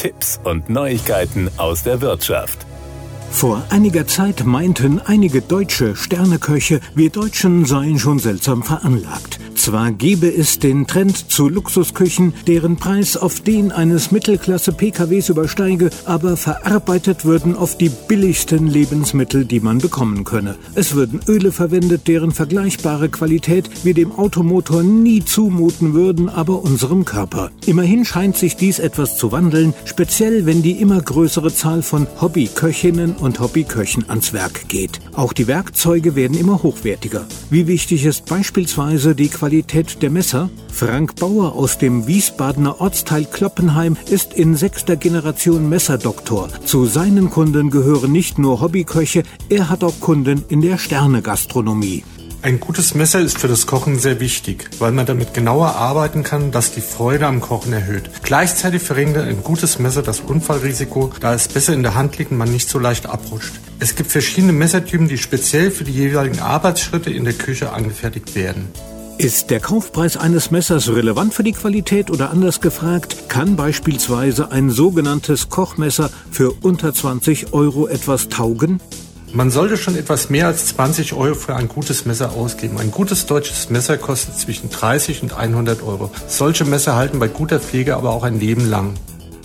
Tipps und Neuigkeiten aus der Wirtschaft. Vor einiger Zeit meinten einige deutsche Sterneköche, wir Deutschen seien schon seltsam veranlagt. Zwar gebe es den Trend zu Luxusküchen, deren Preis auf den eines Mittelklasse-PKWs übersteige, aber verarbeitet würden oft die billigsten Lebensmittel, die man bekommen könne. Es würden Öle verwendet, deren vergleichbare Qualität wir dem Automotor nie zumuten würden, aber unserem Körper. Immerhin scheint sich dies etwas zu wandeln, speziell wenn die immer größere Zahl von Hobbyköchinnen und Hobbyköchen ans Werk geht. Auch die Werkzeuge werden immer hochwertiger. Wie wichtig ist beispielsweise die Qualität Qualität der Messer? Frank Bauer aus dem Wiesbadener Ortsteil Kloppenheim ist in sechster Generation Messerdoktor. Zu seinen Kunden gehören nicht nur Hobbyköche, er hat auch Kunden in der Sternegastronomie. Ein gutes Messer ist für das Kochen sehr wichtig, weil man damit genauer arbeiten kann, das die Freude am Kochen erhöht. Gleichzeitig verringert ein gutes Messer das Unfallrisiko, da es besser in der Hand liegt und man nicht so leicht abrutscht. Es gibt verschiedene Messertypen, die speziell für die jeweiligen Arbeitsschritte in der Küche angefertigt werden. Ist der Kaufpreis eines Messers relevant für die Qualität oder anders gefragt, kann beispielsweise ein sogenanntes Kochmesser für unter 20 Euro etwas taugen? Man sollte schon etwas mehr als 20 Euro für ein gutes Messer ausgeben. Ein gutes deutsches Messer kostet zwischen 30 und 100 Euro. Solche Messer halten bei guter Pflege aber auch ein Leben lang.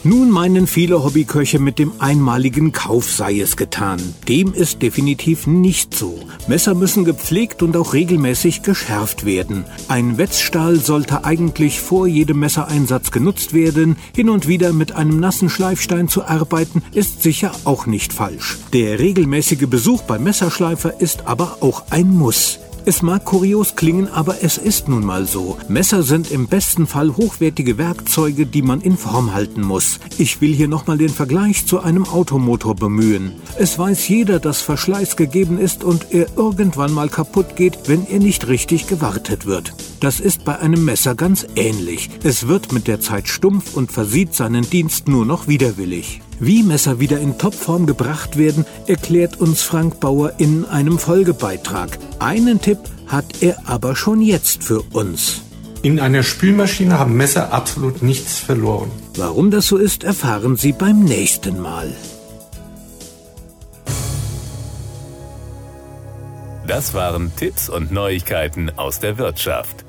Nun meinen viele Hobbyköche mit dem einmaligen Kauf sei es getan. Dem ist definitiv nicht so. Messer müssen gepflegt und auch regelmäßig geschärft werden. Ein Wetzstahl sollte eigentlich vor jedem Messereinsatz genutzt werden. Hin und wieder mit einem nassen Schleifstein zu arbeiten, ist sicher auch nicht falsch. Der regelmäßige Besuch beim Messerschleifer ist aber auch ein Muss. Es mag kurios klingen, aber es ist nun mal so. Messer sind im besten Fall hochwertige Werkzeuge, die man in Form halten muss. Ich will hier nochmal den Vergleich zu einem Automotor bemühen. Es weiß jeder, dass Verschleiß gegeben ist und er irgendwann mal kaputt geht, wenn er nicht richtig gewartet wird. Das ist bei einem Messer ganz ähnlich. Es wird mit der Zeit stumpf und versieht seinen Dienst nur noch widerwillig. Wie Messer wieder in Topform gebracht werden, erklärt uns Frank Bauer in einem Folgebeitrag. Einen Tipp hat er aber schon jetzt für uns. In einer Spülmaschine haben Messer absolut nichts verloren. Warum das so ist, erfahren Sie beim nächsten Mal. Das waren Tipps und Neuigkeiten aus der Wirtschaft.